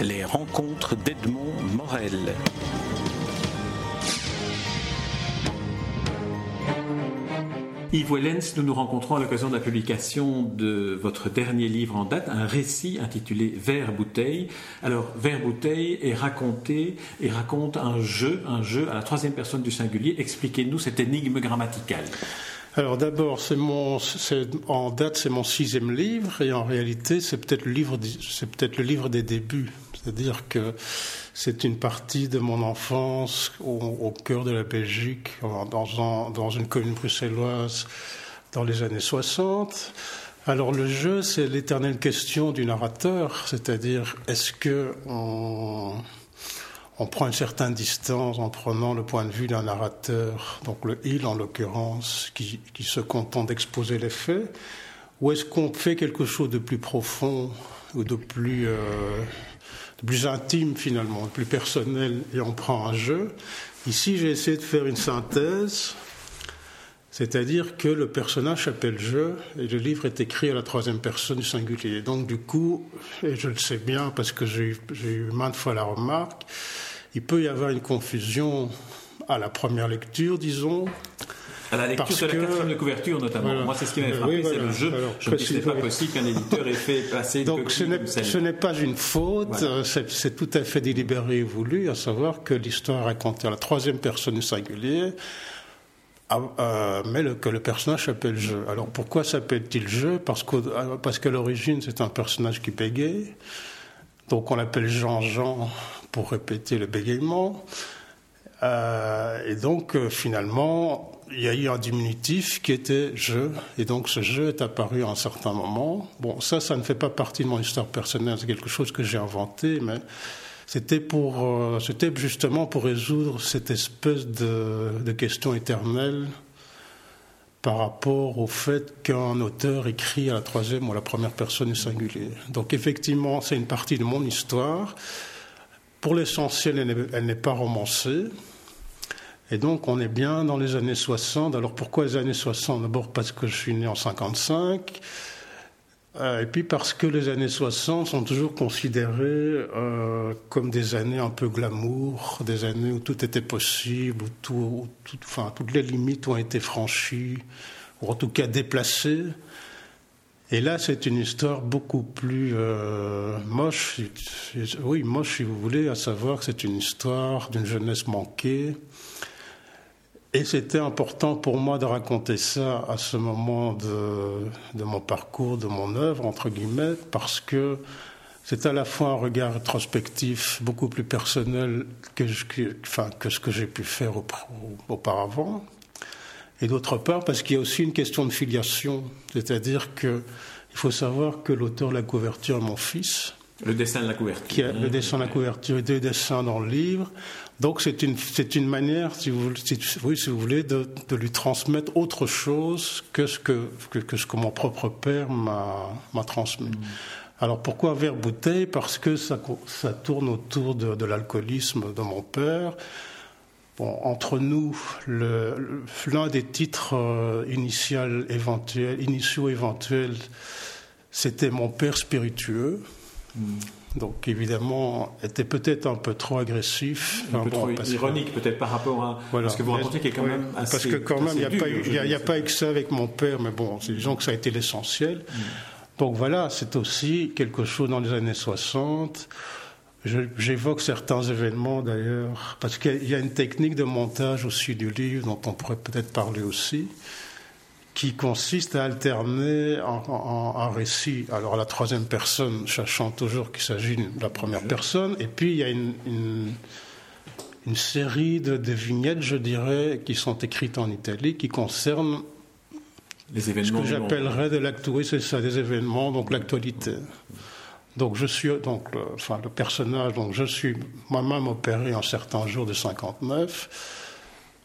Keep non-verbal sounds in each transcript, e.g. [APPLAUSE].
Les rencontres d'Edmond Morel. Yves Wellens, nous nous rencontrons à l'occasion de la publication de votre dernier livre en date, un récit intitulé Vert bouteille. Alors, Vert bouteille est raconté et raconte un jeu, un jeu à la troisième personne du singulier. Expliquez-nous cette énigme grammaticale. Alors d'abord, c'est mon, en date, c'est mon sixième livre, et en réalité, c'est peut-être le livre, c'est peut-être le livre des débuts. C'est-à-dire que c'est une partie de mon enfance au, cœur de la Belgique, dans, dans une commune bruxelloise dans les années 60. Alors le jeu, c'est l'éternelle question du narrateur, c'est-à-dire est-ce que on, prend une certaine distance en prenant le point de vue d'un narrateur, donc le il en l'occurrence, qui, se contente d'exposer les faits, ou est-ce qu'on fait quelque chose de plus profond ou de plus euh, plus intime finalement, plus personnel, et on prend un jeu? Ici, j'ai essayé de faire une synthèse, c'est-à-dire que le personnage s'appelle je, et le livre est écrit à la troisième personne du singulier. Donc du coup, et je le sais bien parce que j'ai eu maintes fois la remarque, il peut y avoir une confusion à la première lecture, disons, à la lecture de la quatrième de couverture, notamment. Moi, c'est ce qui m'a frappé, c'est le jeu. je me dis, pas possible qu'un éditeur ait fait passer Donc, ce n'est pas une faute, c'est tout à fait délibéré et voulu, à savoir que l'histoire est racontée à la troisième personne singulier, euh, mais que le personnage s'appelle jeu. Alors, pourquoi s'appelle-t-il jeu? Parce qu'à l'origine, c'est un personnage qui bégaye. Donc, on l'appelle Jean-Jean pour répéter le bégaiement. Euh, et donc, euh, finalement, il y a eu un diminutif qui était je, et donc ce jeu est apparu à un certain moment. Bon, ça, ça ne fait pas partie de mon histoire personnelle, c'est quelque chose que j'ai inventé, mais c'était pour, euh, c'était justement pour résoudre cette espèce de question éternelle par rapport au fait qu'un auteur écrit à la troisième ou à la première personne du singulier. Donc effectivement, c'est une partie de mon histoire. Pour l'essentiel, elle n'est pas romancée. Et donc, on est bien dans les années 60. Alors, pourquoi les années 60 D'abord parce que je suis né en 55. Euh, et puis parce que les années 60 sont toujours considérées euh, comme des années un peu glamour, des années où tout était possible, où, toutes les limites ont été franchies, ou en tout cas déplacées. Et là, c'est une histoire beaucoup plus euh, moche, oui, moche si vous voulez, à savoir que c'est une histoire d'une jeunesse manquée, et c'était important pour moi de raconter ça à ce moment de, de, mon parcours, de mon œuvre, entre guillemets, parce que c'est à la fois un regard rétrospectif beaucoup plus personnel que, que ce que j'ai pu faire auparavant, et d'autre part parce qu'il y a aussi une question de filiation, c'est-à-dire qu'il faut savoir que l'auteur de la couverture est mon fils. Le dessin de la couverture. A, le dessin de la couverture et deux dessins dans le livre. Donc c'est une, c'est une manière, si vous, oui, si vous voulez, de, de, lui transmettre autre chose que ce que, que, ce que mon propre père m'a, m'a transmis. Mm. Alors pourquoi verre bouteille? Parce que ça, ça tourne autour de, de l'alcoolisme de mon père. Bon, entre nous, le, l'un des titres euh, initial, initiaux éventuels, c'était mon père spiritueux. Mm. Donc évidemment, était peut-être un peu trop agressif. Un peu trop ironique peut-être par rapport à voilà. ce que vous racontez qui est quand même assez Parce que quand même, il n'y a, pas eu, y a, pas eu que ça avec mon père, mais bon, disons que ça a été l'essentiel. Mm. Donc voilà, c'est aussi quelque chose dans les années 60. J'évoque certains événements d'ailleurs, parce qu'il y a une technique de montage aussi du livre dont on pourrait peut-être parler aussi qui consiste à alterner un, récit, alors la troisième personne, sachant toujours qu'il s'agit de la première personne, et puis il y a une, une, série de, vignettes, je dirais, qui sont écrites en Italie, qui concernent les événements ce que j'appellerais de l'actualité, c'est ça, des événements, donc l'actualité. Donc je suis donc le, enfin le personnage, donc je suis moi-même opéré un certain jour de 59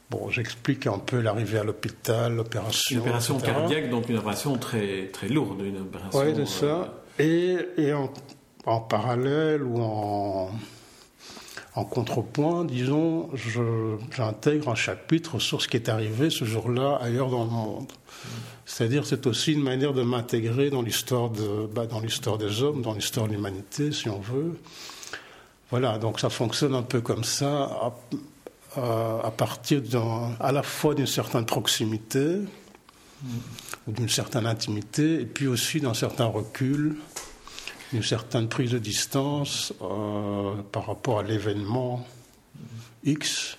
Bon, j'explique un peu l'arrivée à l'hôpital, l'opération. Une opération cardiaque, donc une opération très, très lourde. Une opération, oui, c'est ça. Euh, et, et en, en, parallèle ou en, en contrepoint, disons, j'intègre un chapitre sur ce qui est arrivé ce jour-là ailleurs dans le monde. C'est-à-dire, c'est aussi une manière de m'intégrer dans l'histoire de, bah, dans l'histoire des hommes, dans l'histoire de l'humanité, si on veut. Voilà, donc ça fonctionne un peu comme ça, à, à partir à la fois d'une certaine proximité ou d'une certaine intimité, et puis aussi d'un certain recul, d'une certaine prise de distance euh, par rapport à l'événement X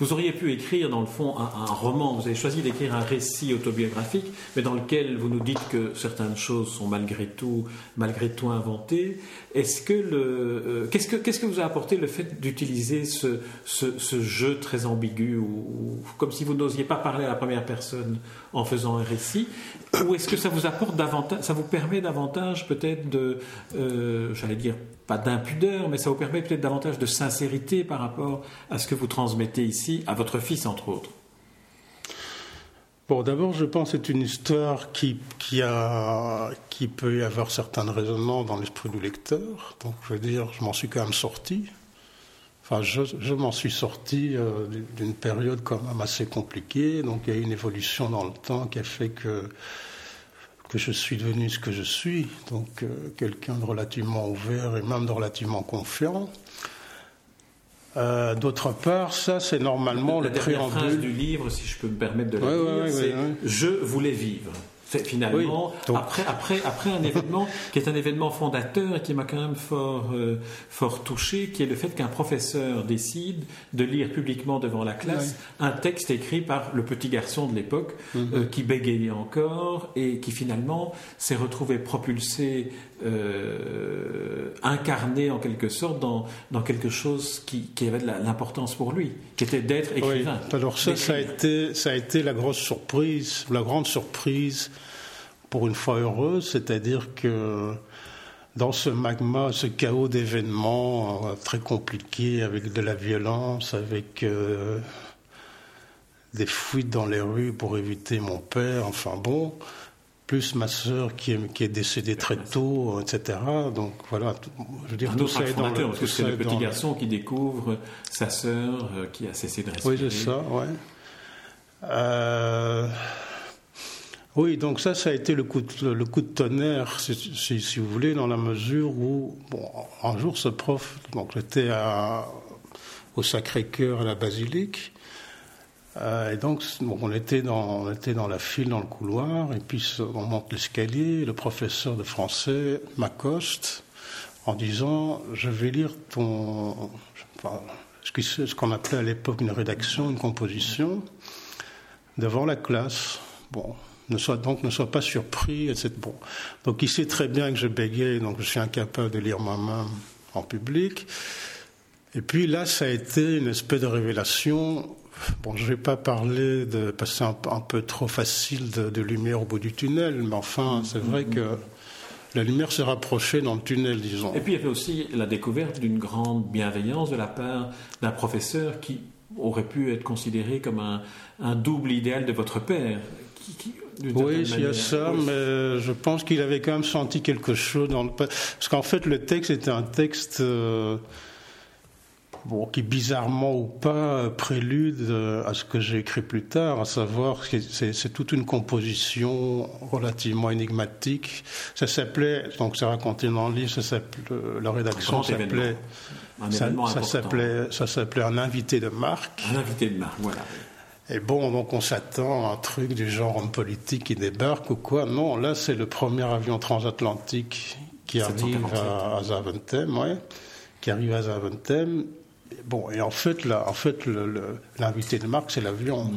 vous auriez pu écrire, dans le fond, un, roman. Vous avez choisi d'écrire un récit autobiographique, mais dans lequel vous nous dites que certaines choses sont malgré tout, malgré tout inventées. Est-ce que le, euh, qu'est-ce que, qu'est-ce que vous a apporté le fait d'utiliser ce, ce, jeu très ambigu, ou, comme si vous n'osiez pas parler à la première personne en faisant un récit, ou est-ce que ça vous apporte davantage, ça vous permet davantage peut-être de, euh, j'allais dire pas d'impudeur, mais ça vous permet peut-être davantage de sincérité par rapport à ce que vous transmettez ici, à votre fils entre autres? Bon, d'abord, je pense que c'est une histoire qui, qui, a, qui peut y avoir certains raisonnements dans l'esprit du lecteur. Donc, je veux dire, je m'en suis quand même sorti. Enfin, je, je m'en suis sorti euh, d'une période quand même assez compliquée. Donc, il y a eu une évolution dans le temps qui a fait que que je suis devenu ce que je suis, donc euh, quelqu'un de relativement ouvert et même de relativement confiant. Euh, d'autre part, ça c'est normalement la le préambule. phrase du livre, si je peux me permettre de le dire, c'est Je voulais vivre finalement, après, après, après un événement [LAUGHS] qui est un événement fondateur et qui m'a quand même fort, euh, fort touché, qui est le fait qu'un professeur décide de lire publiquement devant la classe un texte écrit par le petit garçon de l'époque, mhm. euh, qui bégayait encore et qui finalement s'est retrouvé propulsé, euh, incarné en quelque sorte dans, dans quelque chose qui, qui avait de l'importance pour lui, qui était d'être écrivain. Alors ça, ça a, été, ça a été la grosse surprise, la grande surprise pour une fois heureuse, c'est-à-dire que dans ce magma, ce chaos d'événements euh, très compliqués, avec de la violence, avec euh, des fuites dans les rues pour éviter mon père, enfin bon, plus ma sœur qui est, qui est décédée très tôt, etc. Donc voilà, je veux dire, tout ça est dans le, parce que c'est le petit garçon qui découvre sa sœur euh, qui a cessé de respirer. Oui, c'est ça, ouais. Euh, oui, donc ça, ça a été le coup de, le coup de tonnerre, si, vous voulez, dans la mesure où, bon, un jour, ce prof, donc j'étais au Sacré-Cœur à la Basilique, euh, et donc on, était dans, on était dans la file, dans le couloir, et puis on monte l'escalier, le professeur de français m'accoste en disant, je vais lire ton, ce qu'on appelait à l'époque une rédaction, une composition, devant la classe. Bon, ne sois, donc ne sois pas surpris, etc. Bon. Donc il sait très bien que je bégaye, donc je suis incapable de lire moi-même en public. Et puis là, ça a été une espèce de révélation. Bon, je ne vais pas parler de passer un, un peu trop facile de, lumière au bout du tunnel, mais enfin, c'est vrai que la lumière s'est rapprochée dans le tunnel, disons. Et puis il y avait aussi la découverte d'une grande bienveillance de la part d'un professeur qui aurait pu être considéré comme un, double idéal de votre père, oui, il y a ça, mais je pense qu'il avait quand même senti quelque chose dans le... Parce qu'en fait, le texte était un texte euh, bon, qui, bizarrement ou pas, prélude euh, à ce que j'ai écrit plus tard, à savoir que c'est toute une composition relativement énigmatique. Ça s'appelait, donc c'est raconté dans le livre, ça s'appelait, la rédaction s'appelait... Ça, ça s'appelait un invité de marque. Un invité de marque, voilà. Et bon, donc on s'attend à un truc du genre homme politique qui débarque ou quoi. Non, là c'est le premier avion transatlantique qui arrive à, Zaventem, ouais, qui arrive à Zaventem. Bon, et en fait, là, en fait, l'invité de marque, c'est l'avion.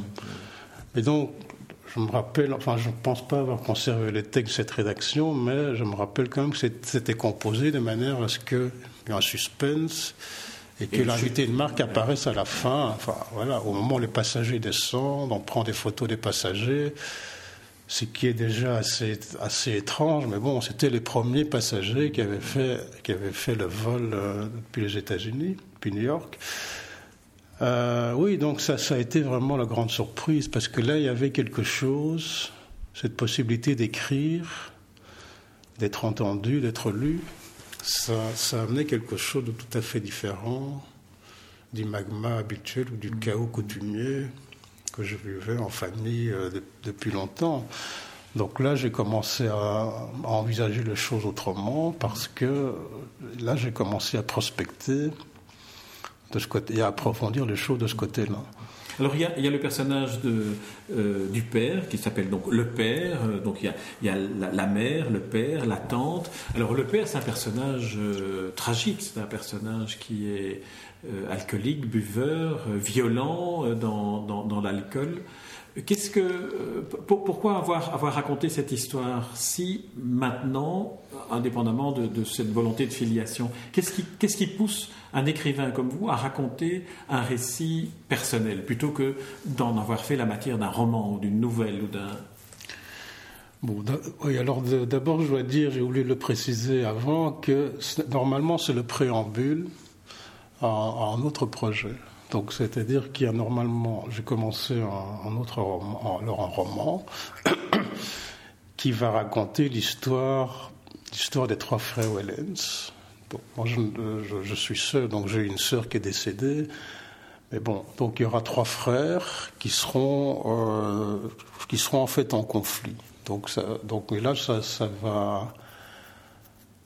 Et donc, je me rappelle, enfin, je ne pense pas avoir conservé les textes de cette rédaction, mais je me rappelle quand même que c'était composé de manière à ce qu'il y ait un suspense et que l'invité de marque apparaisse à la fin, enfin voilà, au moment où les passagers descendent, on prend des photos des passagers, ce qui est déjà assez, assez étrange, mais bon, c'était les premiers passagers qui avaient fait, qui avaient fait le vol euh, depuis les États-Unis, depuis New York. Euh, oui, donc ça, ça a été vraiment la grande surprise, parce que là, il y avait quelque chose, cette possibilité d'écrire, d'être entendu, d'être lu, ça, ça amenait quelque chose de tout à fait différent du magma habituel ou du chaos coutumier que je vivais en famille euh, depuis longtemps. Donc là, j'ai commencé à, envisager les choses autrement parce que là, j'ai commencé à prospecter de ce côté, et à approfondir les choses de ce côté-là. Alors il y, a, le personnage euh, du père qui s'appelle donc le père, euh, donc il y a, la, mère, le père, la tante. Alors le père c'est un personnage euh, tragique, c'est un personnage qui est alcoolique, buveur, violent dans l'alcool. Qu'est-ce que, pour, pourquoi avoir, avoir raconté cette histoire si maintenant, indépendamment de, cette volonté de filiation, qu'est-ce qui, qu'est-ce qui pousse un écrivain comme vous à raconter un récit personnel plutôt que d'en avoir fait la matière d'un roman ou d'une nouvelle ou d'un Bon, oui, alors d'abord, je dois dire, j'ai de le préciser avant, que normalement, c'est le préambule à un autre projet. Donc, c'est-à-dire qu'il y a normalement, j'ai commencé un, autre roman, alors un roman, [COUGHS] qui va raconter l'histoire, l'histoire des trois frères Wellens. Bon, moi, je, suis seul, donc j'ai une sœur qui est décédée. Mais bon, donc il y aura trois frères qui seront, euh, qui seront en fait en conflit. Donc, donc là, ça, ça va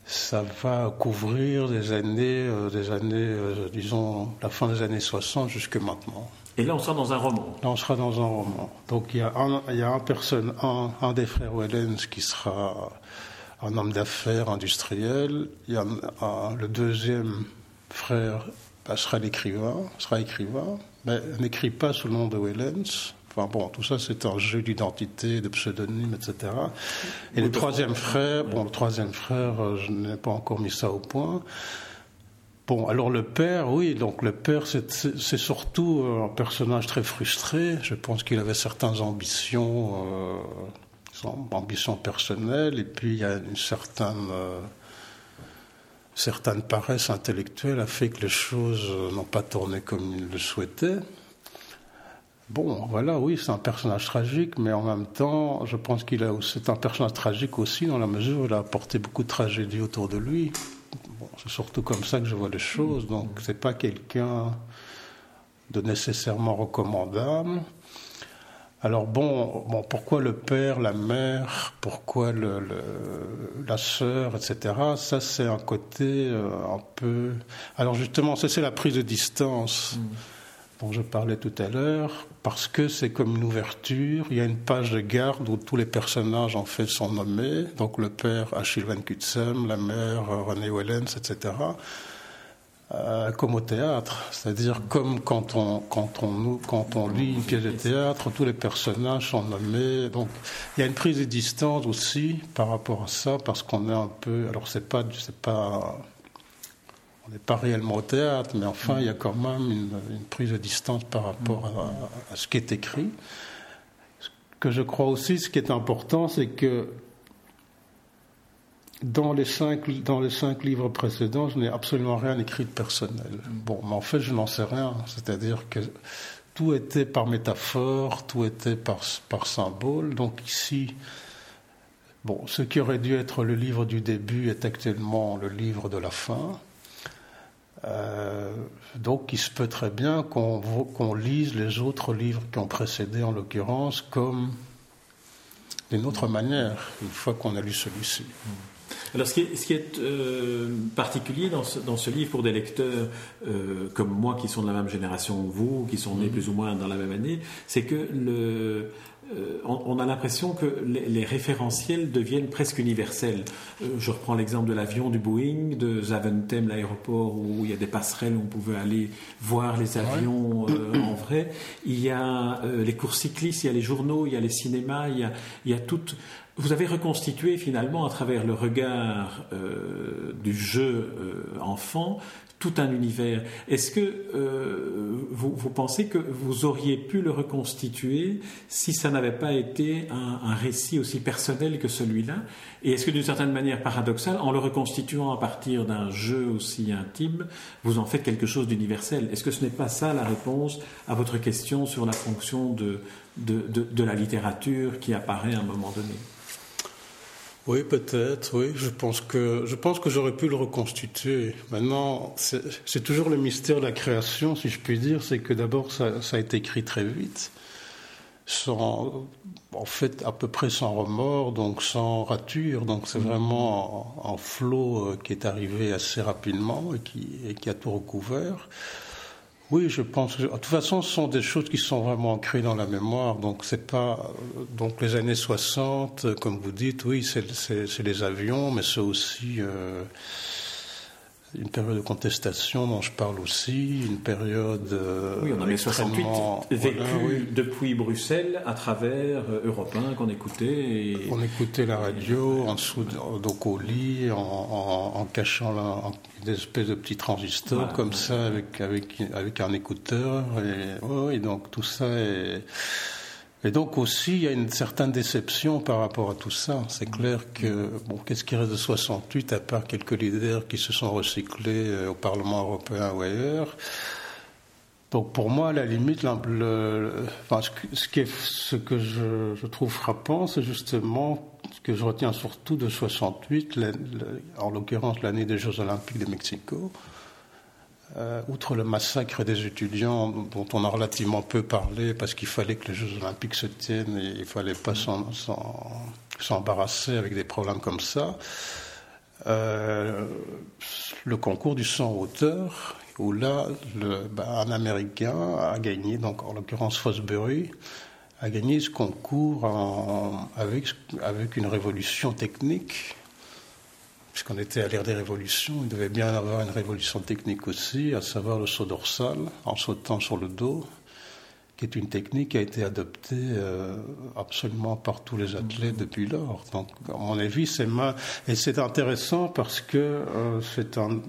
ça va couvrir des années, euh, des années euh, disons, la fin des années 60 jusque maintenant. Et là, on sera dans un roman. Là, on sera dans un roman. Donc, il y a un, il y a un, personne, un, un des frères Wellens qui sera un homme d'affaires industriel. Il y a un, le deuxième frère bah, sera l'écrivain, sera écrivain, mais n'écrit pas sous le nom de Wellens. Enfin bon, tout ça c'est un jeu d'identité, de pseudonyme, etc. Et le troisième frère, bon, le troisième frère, je n'ai pas encore mis ça au point. Bon, alors le père, oui, donc le père, c'est surtout un personnage très frustré. Je pense qu'il avait certaines ambitions, euh, ambitions personnelles, et puis il y a une certaine, euh, certaine paresse intellectuelle a fait que les choses n'ont pas tourné comme il le souhaitait. Bon, voilà, oui, c'est un personnage tragique, mais en même temps, je pense qu'il a, c'est un personnage tragique aussi dans la mesure où il a apporté beaucoup de tragédie autour de lui. Bon, c'est surtout comme ça que je vois les choses. Donc, c'est pas quelqu'un de nécessairement recommandable. Alors bon, bon, pourquoi le père, la mère, pourquoi le, le, la sœur, etc. Ça, c'est un côté euh, un peu. Alors justement, ça, c'est la prise de distance. Mmh je parlais tout à l'heure, parce que c'est comme une ouverture. Il y a une page de garde où tous les personnages en fait sont nommés. Donc le père Achille Van Kutsem, la mère René Wellens, etc. Euh, comme au théâtre, c'est-à-dire comme quand on, quand, on, quand on lit une pièce de théâtre, tous les personnages sont nommés. Donc il y a une prise de distance aussi par rapport à ça, parce qu'on est un peu. Alors c'est pas, c'est pas on n'est pas réellement au théâtre, mais enfin, il y a quand même une, prise de distance par rapport à, à, ce qui est écrit. Ce que je crois aussi, ce qui est important, c'est que dans les, cinq, dans les cinq livres précédents, je n'ai absolument rien écrit de personnel. Bon, mais en fait, je n'en sais rien. C'est-à-dire que tout était par métaphore, tout était par, par symbole. Donc ici, bon, ce qui aurait dû être le livre du début est actuellement le livre de la fin. Euh, donc il se peut très bien qu'on qu lise les autres livres qui ont précédé, en l'occurrence, comme d'une autre manière, une fois qu'on a lu celui-ci. Alors, ce qui est, ce qui est euh, particulier dans ce, dans ce, livre pour des lecteurs euh, comme moi, qui sont de la même génération que vous, qui sont nés mmh. plus ou moins dans la même année, c'est que le, euh, on, on, a l'impression que les, les, référentiels deviennent presque universels. Euh, je reprends l'exemple de l'avion du Boeing, de Zaventem, l'aéroport où il y a des passerelles où on pouvait aller voir les avions euh, en vrai. Il y a euh, les courses cyclistes, il y a les journaux, il y a les cinémas, il y a, il y a tout. Vous avez reconstitué finalement à travers le regard euh, du jeu enfant tout un univers. Est-ce que euh, vous, vous, pensez que vous auriez pu le reconstituer si ça n'avait pas été un, un, récit aussi personnel que celui-là? Et est-ce que d'une certaine manière paradoxale, en le reconstituant à partir d'un jeu aussi intime, vous en faites quelque chose d'universel? Est-ce que ce n'est pas ça la réponse à votre question sur la fonction de, de, de, de la littérature qui apparaît à un moment donné? Oui, peut-être, oui. Je pense que, je pense que j'aurais pu le reconstituer. Maintenant, c'est toujours le mystère de la création, si je puis dire. C'est que d'abord, ça, ça, a été écrit très vite, sans, en fait, à peu près sans remords, donc sans rature. Donc, c'est mmh. vraiment un, flot euh, qui est arrivé assez rapidement et qui, et qui a tout recouvert. Oui, je pense. De toute façon, ce sont des choses qui sont vraiment ancrées dans la mémoire. Donc, c'est pas. Donc, les années 60, comme vous dites, oui, c'est les avions, mais c'est aussi. Euh, une période de contestation dont je parle aussi, une période. Euh, oui, on avait 68 vécu depuis Bruxelles à travers euh, Europe 1 qu'on écoutait. On écoutait la radio en dessous, donc au lit, en, cachant la, des espèces de petits transistors comme ça avec, avec, avec un écouteur. Et, oui, donc tout ça est et donc aussi, il y a une certaine déception par rapport à tout ça. C'est clair que, bon, qu'est-ce qui reste de 68 à part quelques leaders qui se sont recyclés euh, au Parlement européen ou ailleurs? Donc pour moi, à la limite, ce, qui est, ce que je, trouve frappant, c'est justement ce que je retiens surtout de 68, en l'occurrence l'année des Jeux Olympiques de Mexico, euh, outre le massacre des étudiants, dont on a relativement peu parlé, parce qu'il fallait que les Jeux Olympiques se tiennent et il ne fallait pas s'embarrasser avec des problèmes comme ça, euh, le concours du 100 hauteur, où là, bah, un Américain a gagné, donc en l'occurrence Fosbury, a gagné ce concours avec, avec une révolution technique puisqu'on était à l'ère des révolutions, il devait bien avoir une révolution technique aussi, à savoir le saut dorsal, en sautant sur le dos, qui est une technique qui a été adoptée euh, absolument par tous les athlètes depuis lors. Donc, à mon avis, c'est et c'est intéressant parce que euh,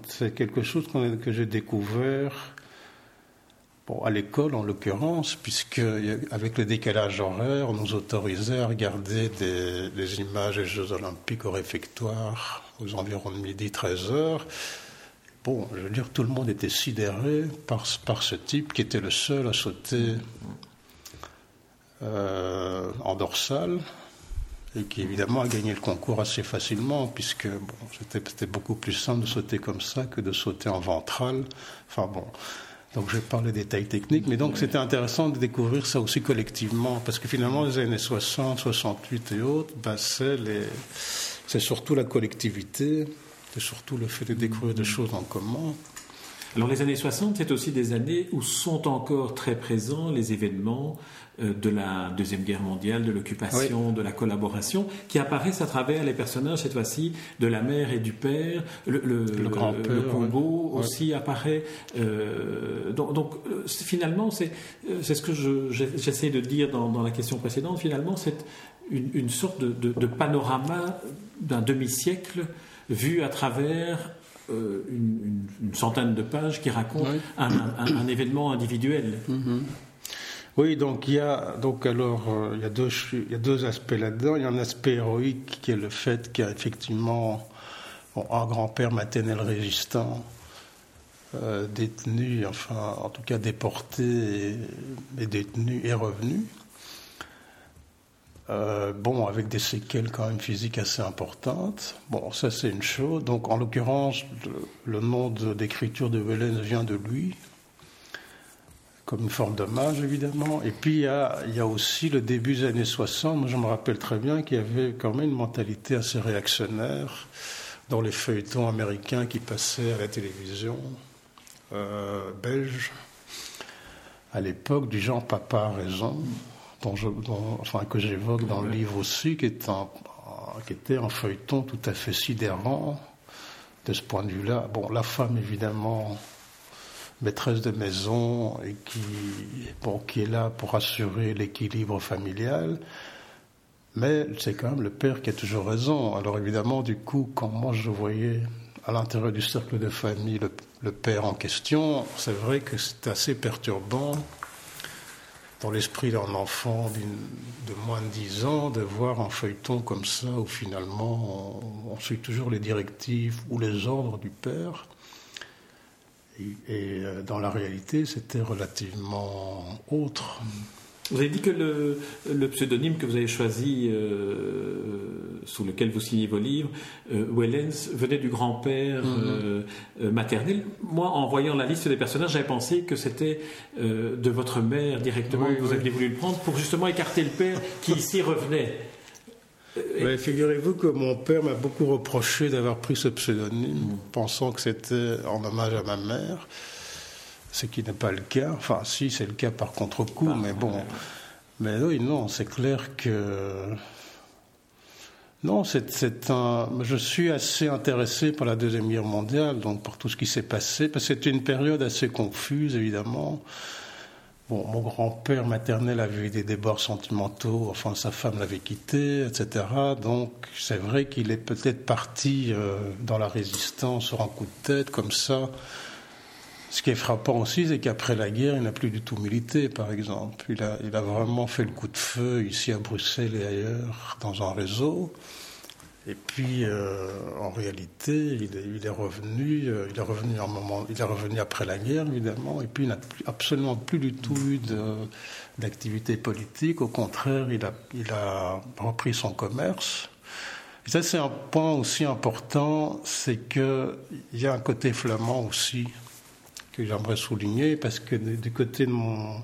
c'est quelque chose que j'ai découvert à l'école, en l'occurrence, puisque avec le décalage horaire, on nous autorisait à regarder des images des Jeux Olympiques au réfectoire aux environs de midi, 13 heures. Bon, je veux dire, tout le monde était sidéré par, par ce type qui était le seul à sauter euh, en dorsale et qui évidemment a gagné le concours assez facilement puisque bon, c'était beaucoup plus simple de sauter comme ça que de sauter en ventral. Enfin bon, donc je parle des détails techniques, mais donc c'était intéressant de découvrir ça aussi collectivement parce que finalement les années 60, 68 et autres, ben, c'est les c'est surtout la collectivité, c'est surtout le fait de découvrir des choses en commun. Alors les années 60, c'est aussi des années où sont encore très présents les événements de la Deuxième Guerre mondiale, de l'occupation, de la collaboration, qui apparaissent à travers les personnages, cette fois-ci, de la mère et du père. Le, le, Congo aussi apparaît. Euh, donc, euh, finalement, c'est ce que j'essaie de dire dans, la question précédente, finalement, c'est une, sorte de panorama d'un demi-siècle vu à travers euh, une, centaine de pages qui racontent un, événement individuel. Mm-hmm. Oui, donc il y a donc alors euh, il, y a deux, il y a deux aspects là-dedans. Il y a un aspect héroïque qui est le fait qu'il y a effectivement un grand-père maternel résistant euh, détenu, enfin en tout cas déporté et détenu et revenu. Euh, bon, avec des séquelles quand même physiques assez importantes. Bon, ça c'est une chose. Donc, en l'occurrence, le, nom d'écriture de Vélez vient de lui, comme une forme d'hommage évidemment. Et puis il y, a, il y, a, aussi le début des années 60. Moi, je me rappelle très bien qu'il y avait quand même une mentalité assez réactionnaire dans les feuilletons américains qui passaient à la télévision euh, belge à l'époque du genre Papa a raison enfin, que j'évoque dans le livre aussi, qui, est un, qui était un feuilleton tout à fait sidérant de ce point de vue-là. Bon, la femme, évidemment, maîtresse de maison et qui, qui est là pour assurer l'équilibre familial. Mais c'est quand même le père qui a toujours raison. Alors évidemment, du coup, quand moi je voyais à l'intérieur du cercle de famille le, le père en question, c'est vrai que c'est assez perturbant dans l'esprit d'un enfant de moins de 10 ans, de voir un feuilleton comme ça où finalement on, suit toujours les directives ou les ordres du père. Et, euh, dans la réalité, c'était relativement autre. Vous avez dit que le, pseudonyme que vous avez choisi, euh, sous lequel vous signez vos livres, euh, Wellens, venait du grand-père mhm. euh, maternel. Moi, en voyant la liste des personnages, j'avais pensé que c'était de votre mère directement que vous aviez voulu le prendre pour justement écarter le père qui [LAUGHS] ici revenait. Figurez-vous que mon père m'a beaucoup reproché d'avoir pris ce pseudonyme, pensant que c'était en hommage à ma mère ce qui n'est pas le cas. Enfin, si, c'est le cas par contre-coup, mais bon. Mais oui, non, c'est clair que. Non, c'est un. Je suis assez intéressé par la Deuxième Guerre mondiale, donc par tout ce qui s'est passé, parce que c'était une période assez confuse, évidemment. Bon, mon grand-père maternel avait eu des débords sentimentaux, enfin sa femme l'avait quitté, etc. Donc c'est vrai qu'il est peut-être parti euh, dans la résistance sur un coup de tête comme ça. Ce qui est frappant aussi, c'est qu'après la guerre, il n'a plus du tout milité, par exemple. Il a, il a vraiment fait le coup de feu ici à Bruxelles et ailleurs dans un réseau. Et puis, euh, en réalité, il est, revenu, euh, il est revenu un moment, il est revenu après la guerre, évidemment, et puis il n'a absolument plus du tout eu d'activité politique. Au contraire, il a, repris son commerce. Et ça, c'est un point aussi important, c'est qu'il y a un côté flamand aussi que j'aimerais souligner, parce que du côté de mon,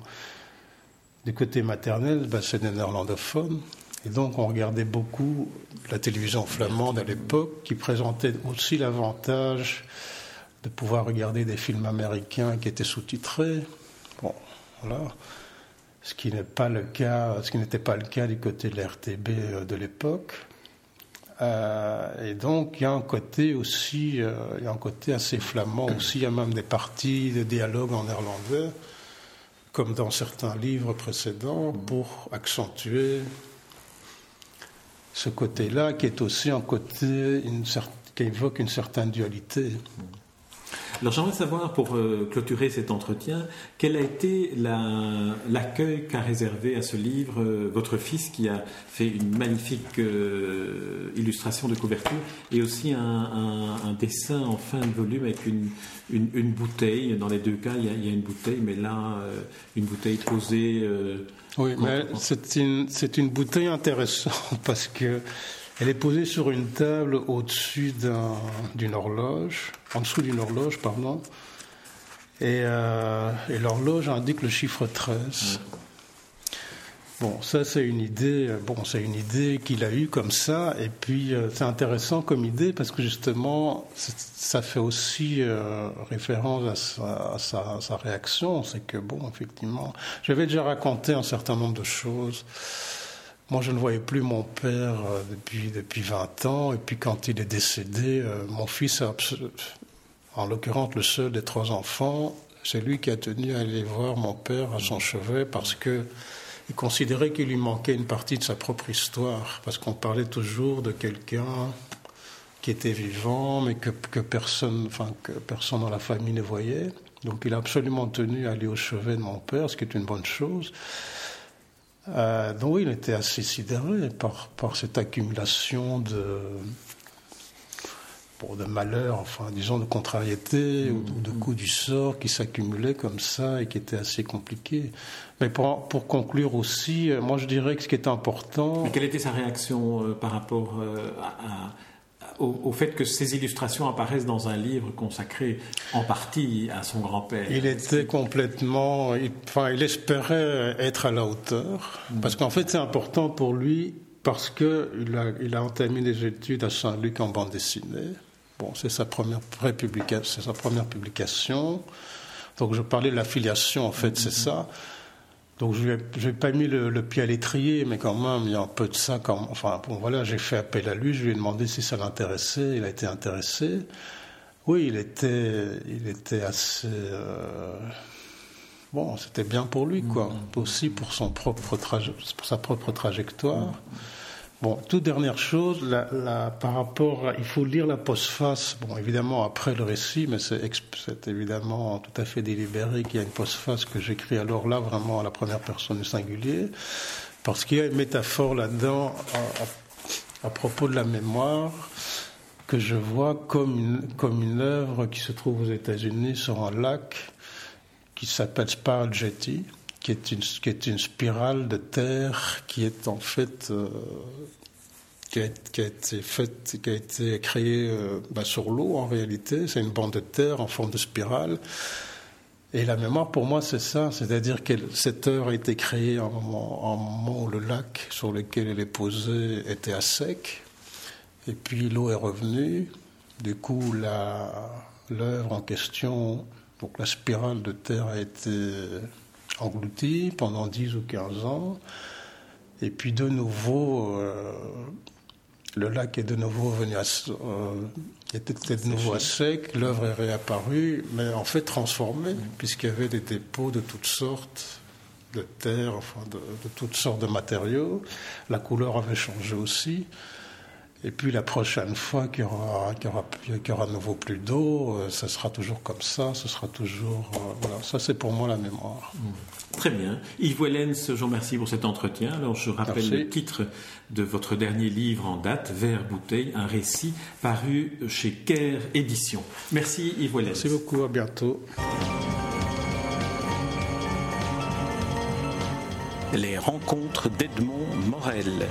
du côté maternel, ben, c'est des néerlandophones. Et donc on regardait beaucoup la télévision flamande à l'époque, qui présentait aussi l'avantage de pouvoir regarder des films américains qui étaient sous-titrés. Bon, voilà. Ce qui n'est pas le cas, ce qui n'était pas le cas du côté de l'RTB euh, de l'époque. Euh, et donc il y a un côté aussi, euh, il y a un côté assez flamand aussi. Il y a même des parties de dialogue en néerlandais, comme dans certains livres précédents, pour accentuer ce côté-là qui est aussi un côté une qui évoque une certaine dualité. Alors j'aimerais savoir, pour euh, clôturer cet entretien, quel a été l'accueil qu'a réservé à ce livre euh, votre fils qui a fait une magnifique euh, illustration de couverture et aussi un, dessin en fin de volume avec une, une, bouteille. Dans les deux cas, il y, a, il y a une bouteille, mais là, une bouteille posée oui, mais c'est une, c'est une bouteille intéressante [LAUGHS] parce que elle est posée sur une table au-dessus d'une horloge, en dessous d'une horloge, pardon. Et, euh, et l'horloge indique le chiffre 13. Bon, ça c'est une idée. Euh, bon, c'est une idée qu'il a eue comme ça, et puis euh, c'est intéressant comme idée parce que justement, ça fait aussi euh, référence à, sa, sa, réaction. C'est que bon, effectivement, j'avais déjà raconté un certain nombre de choses. Moi, je ne voyais plus mon père depuis depuis 20 ans, et puis quand il est décédé, mon fils, en l'occurrence le seul des trois enfants, c'est lui qui a tenu à aller voir mon père à son chevet parce que il considérait qu'il lui manquait une partie de sa propre histoire, parce qu'on parlait toujours de quelqu'un qui était vivant, mais que, personne, enfin, que personne dans la famille ne voyait. Donc il a absolument tenu à aller au chevet de mon père, ce qui est une bonne chose. Euh, donc oui, il était assez sidéré par, cette accumulation de, de malheurs, enfin, disons, de contrariétés ou de coups du sort qui s'accumulaient comme ça et qui étaient assez compliqués. Mais pour, pour, conclure aussi, euh, moi je dirais que ce qui est important. Mais quelle était sa réaction euh, par rapport euh, au, fait que ces illustrations apparaissent dans un livre consacré en partie à son grand-père Il était complètement. enfin, il espérait être à la hauteur. Mm. Parce qu'en fait, c'est important pour lui parce qu'il a, il a entamé des études à Saint-Luc en bande dessinée. Bon, c'est sa première c'est sa première publication. Donc je parlais de l'affiliation, en fait, c'est ça. Donc je n'ai pas mis le, pied à l'étrier, mais quand même, il y a un peu de ça. Quand, enfin, bon, voilà, j'ai fait appel à lui, je lui ai demandé si ça l'intéressait, il a été intéressé. Oui, il était, il était assez. Euh, bon, c'était bien pour lui, quoi. Mm-hmm. Aussi pour, son propre pour sa propre trajectoire. Mm-hmm. Bon, toute dernière chose, par rapport, il faut lire la postface. Bon, évidemment après le récit, mais c'est évidemment tout à fait délibéré qu'il y a une postface que j'écris alors là vraiment à la première personne du singulier, parce qu'il y a une métaphore là-dedans à, propos de la mémoire que je vois comme une, comme une œuvre qui se trouve aux États-Unis sur un lac qui s'appelle Jetty qui est une, qui est une spirale de terre qui est en fait euh, qui, a, été faite, qui a été créée euh, bah, sur l'eau en réalité. C'est une bande de terre en forme de spirale. Et la mémoire, pour moi, c'est ça. C'est-à-dire que cette heure a été créée en moment, moment où le lac sur lequel elle est posée était à sec. Et puis l'eau est revenue. Du coup, l'œuvre en question Donc la spirale de terre a été engloutie pendant 10 ou 15 ans. Et puis de nouveau, euh, le lac est de nouveau venu à, euh, était de nouveau à sec, l'œuvre est réapparue, mais en fait transformée, puisqu'il y avait des dépôts de toutes sortes de terre, enfin de, de toutes sortes de matériaux. La couleur avait changé aussi. Et puis la prochaine fois qu'il y aura, qu'il y aura, qu'il y aura de nouveau plus d'eau, euh, ça sera toujours comme ça, ce sera toujours... euh, voilà, ça c'est pour moi la mémoire. Très bien. Yves Wellens, je vous remercie pour cet entretien. Alors, je rappelle Merci. le titre de votre dernier livre en date, Vert Bouteille, un récit paru chez Caire Éditions. Merci Yves Wellens. Merci beaucoup, à bientôt. Les rencontres d'Edmond Morel.